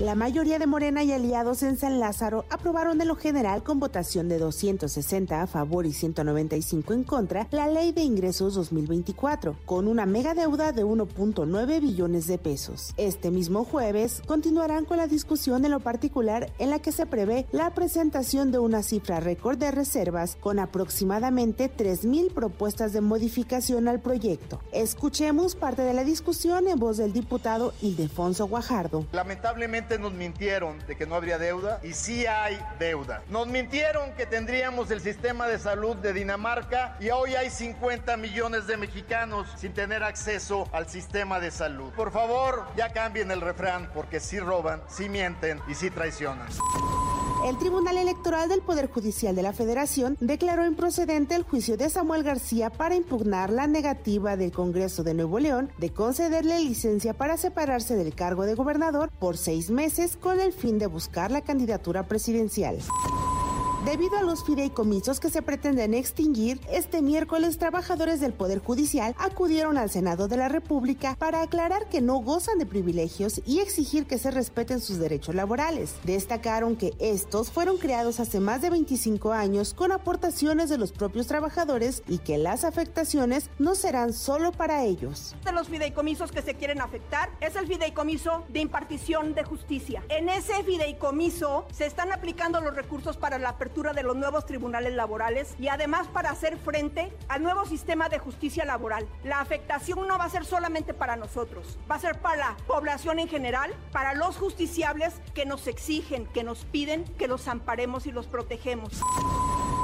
La mayoría de Morena y aliados en San Lázaro aprobaron de lo general con votación de 260 a favor y 195 en contra la Ley de Ingresos 2024, con una mega deuda de 1.9 billones de pesos. Este mismo jueves continuarán con la discusión en lo particular en la que se prevé la presentación de una cifra récord de reservas con aproximadamente 3.000 propuestas de modificación al proyecto. Escuchemos parte de la discusión en voz del diputado Ildefonso Guajardo. Lamentablemente nos mintieron de que no habría deuda y sí hay deuda. Nos mintieron que tendríamos el sistema de salud de Dinamarca y hoy hay 50 millones de mexicanos sin tener acceso al sistema de salud. Por favor, ya cambien el refrán porque sí roban, sí mienten y sí traicionan. El Tribunal Electoral del Poder Judicial de la Federación declaró improcedente el juicio de Samuel García para impugnar la negativa del Congreso de Nuevo León de concederle licencia para separarse del cargo de gobernador por seis meses con el fin de buscar la candidatura presidencial. Debido a los fideicomisos que se pretenden extinguir, este miércoles trabajadores del Poder Judicial acudieron al Senado de la República para aclarar que no gozan de privilegios y exigir que se respeten sus derechos laborales. Destacaron que estos fueron creados hace más de 25 años con aportaciones de los propios trabajadores y que las afectaciones no serán solo para ellos. De los fideicomisos que se quieren afectar es el fideicomiso de impartición de justicia. En ese fideicomiso se están aplicando los recursos para la apertura de los nuevos tribunales laborales y además para hacer frente al nuevo sistema de justicia laboral. La afectación no va a ser solamente para nosotros, va a ser para la población en general, para los justiciables que nos exigen, que nos piden que los amparemos y los protegemos.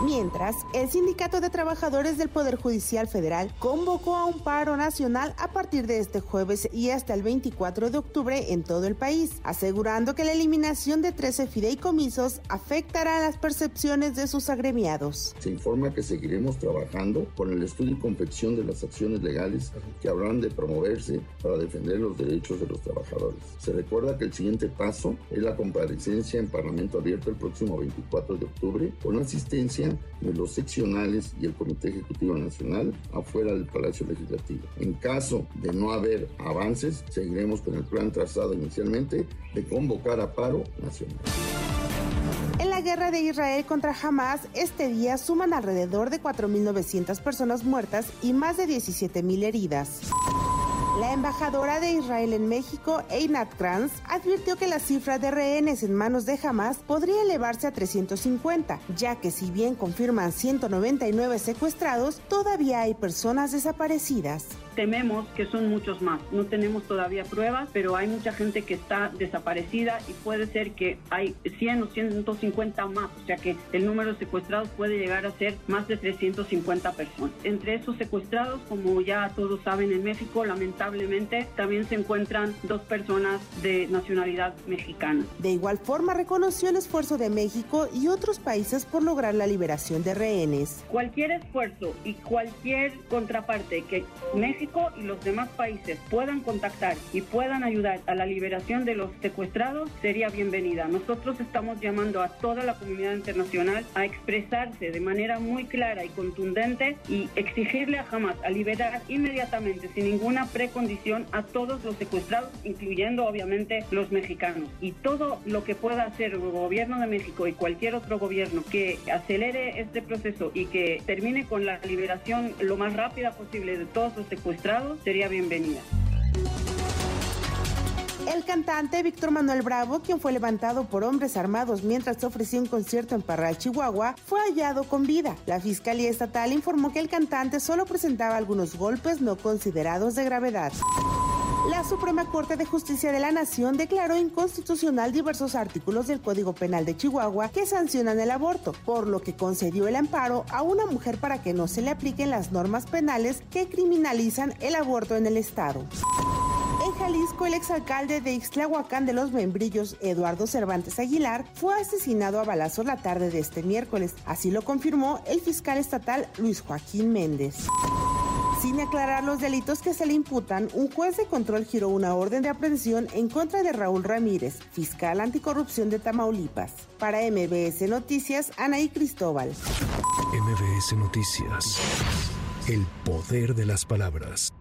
Mientras, el Sindicato de Trabajadores del Poder Judicial Federal convocó a un paro nacional a partir de este jueves y hasta el 24 de octubre en todo el país, asegurando que la eliminación de 13 fideicomisos afectará las percepciones de sus agremiados. Se informa que seguiremos trabajando con el estudio y confección de las acciones legales que habrán de promoverse para defender los derechos de los trabajadores. Se recuerda que el siguiente paso es la comparecencia en Parlamento Abierto el próximo 24 de octubre con asistencia de los seccionales y el Comité Ejecutivo Nacional afuera del Palacio Legislativo. En caso de no haber avances, seguiremos con el plan trazado inicialmente de convocar a paro nacional. En la guerra de Israel contra Hamas, este día suman alrededor de 4.900 personas muertas y más de 17.000 heridas. La embajadora de Israel en México, Einat Kranz, advirtió que la cifra de rehenes en manos de Hamas podría elevarse a 350, ya que si bien confirman 199 secuestrados, todavía hay personas desaparecidas tememos que son muchos más. No tenemos todavía pruebas, pero hay mucha gente que está desaparecida y puede ser que hay 100 o 150 más, o sea que el número de secuestrados puede llegar a ser más de 350 personas. Entre esos secuestrados, como ya todos saben en México, lamentablemente también se encuentran dos personas de nacionalidad mexicana. De igual forma reconoció el esfuerzo de México y otros países por lograr la liberación de rehenes. Cualquier esfuerzo y cualquier contraparte que México y los demás países puedan contactar y puedan ayudar a la liberación de los secuestrados sería bienvenida. Nosotros estamos llamando a toda la comunidad internacional a expresarse de manera muy clara y contundente y exigirle a Hamas a liberar inmediatamente, sin ninguna precondición, a todos los secuestrados, incluyendo obviamente los mexicanos. Y todo lo que pueda hacer el gobierno de México y cualquier otro gobierno que acelere este proceso y que termine con la liberación lo más rápida posible de todos los secuestrados sería bienvenida. El cantante Víctor Manuel Bravo, quien fue levantado por hombres armados mientras ofrecía un concierto en Parral, Chihuahua, fue hallado con vida. La Fiscalía Estatal informó que el cantante solo presentaba algunos golpes no considerados de gravedad. La Suprema Corte de Justicia de la Nación declaró inconstitucional diversos artículos del Código Penal de Chihuahua que sancionan el aborto, por lo que concedió el amparo a una mujer para que no se le apliquen las normas penales que criminalizan el aborto en el Estado. Jalisco, el exalcalde de Ixtlahuacán de los Membrillos, Eduardo Cervantes Aguilar, fue asesinado a balazos la tarde de este miércoles. Así lo confirmó el fiscal estatal Luis Joaquín Méndez. Sin aclarar los delitos que se le imputan, un juez de control giró una orden de aprehensión en contra de Raúl Ramírez, fiscal anticorrupción de Tamaulipas. Para MBS Noticias, Anaí Cristóbal. MBS Noticias. El poder de las palabras.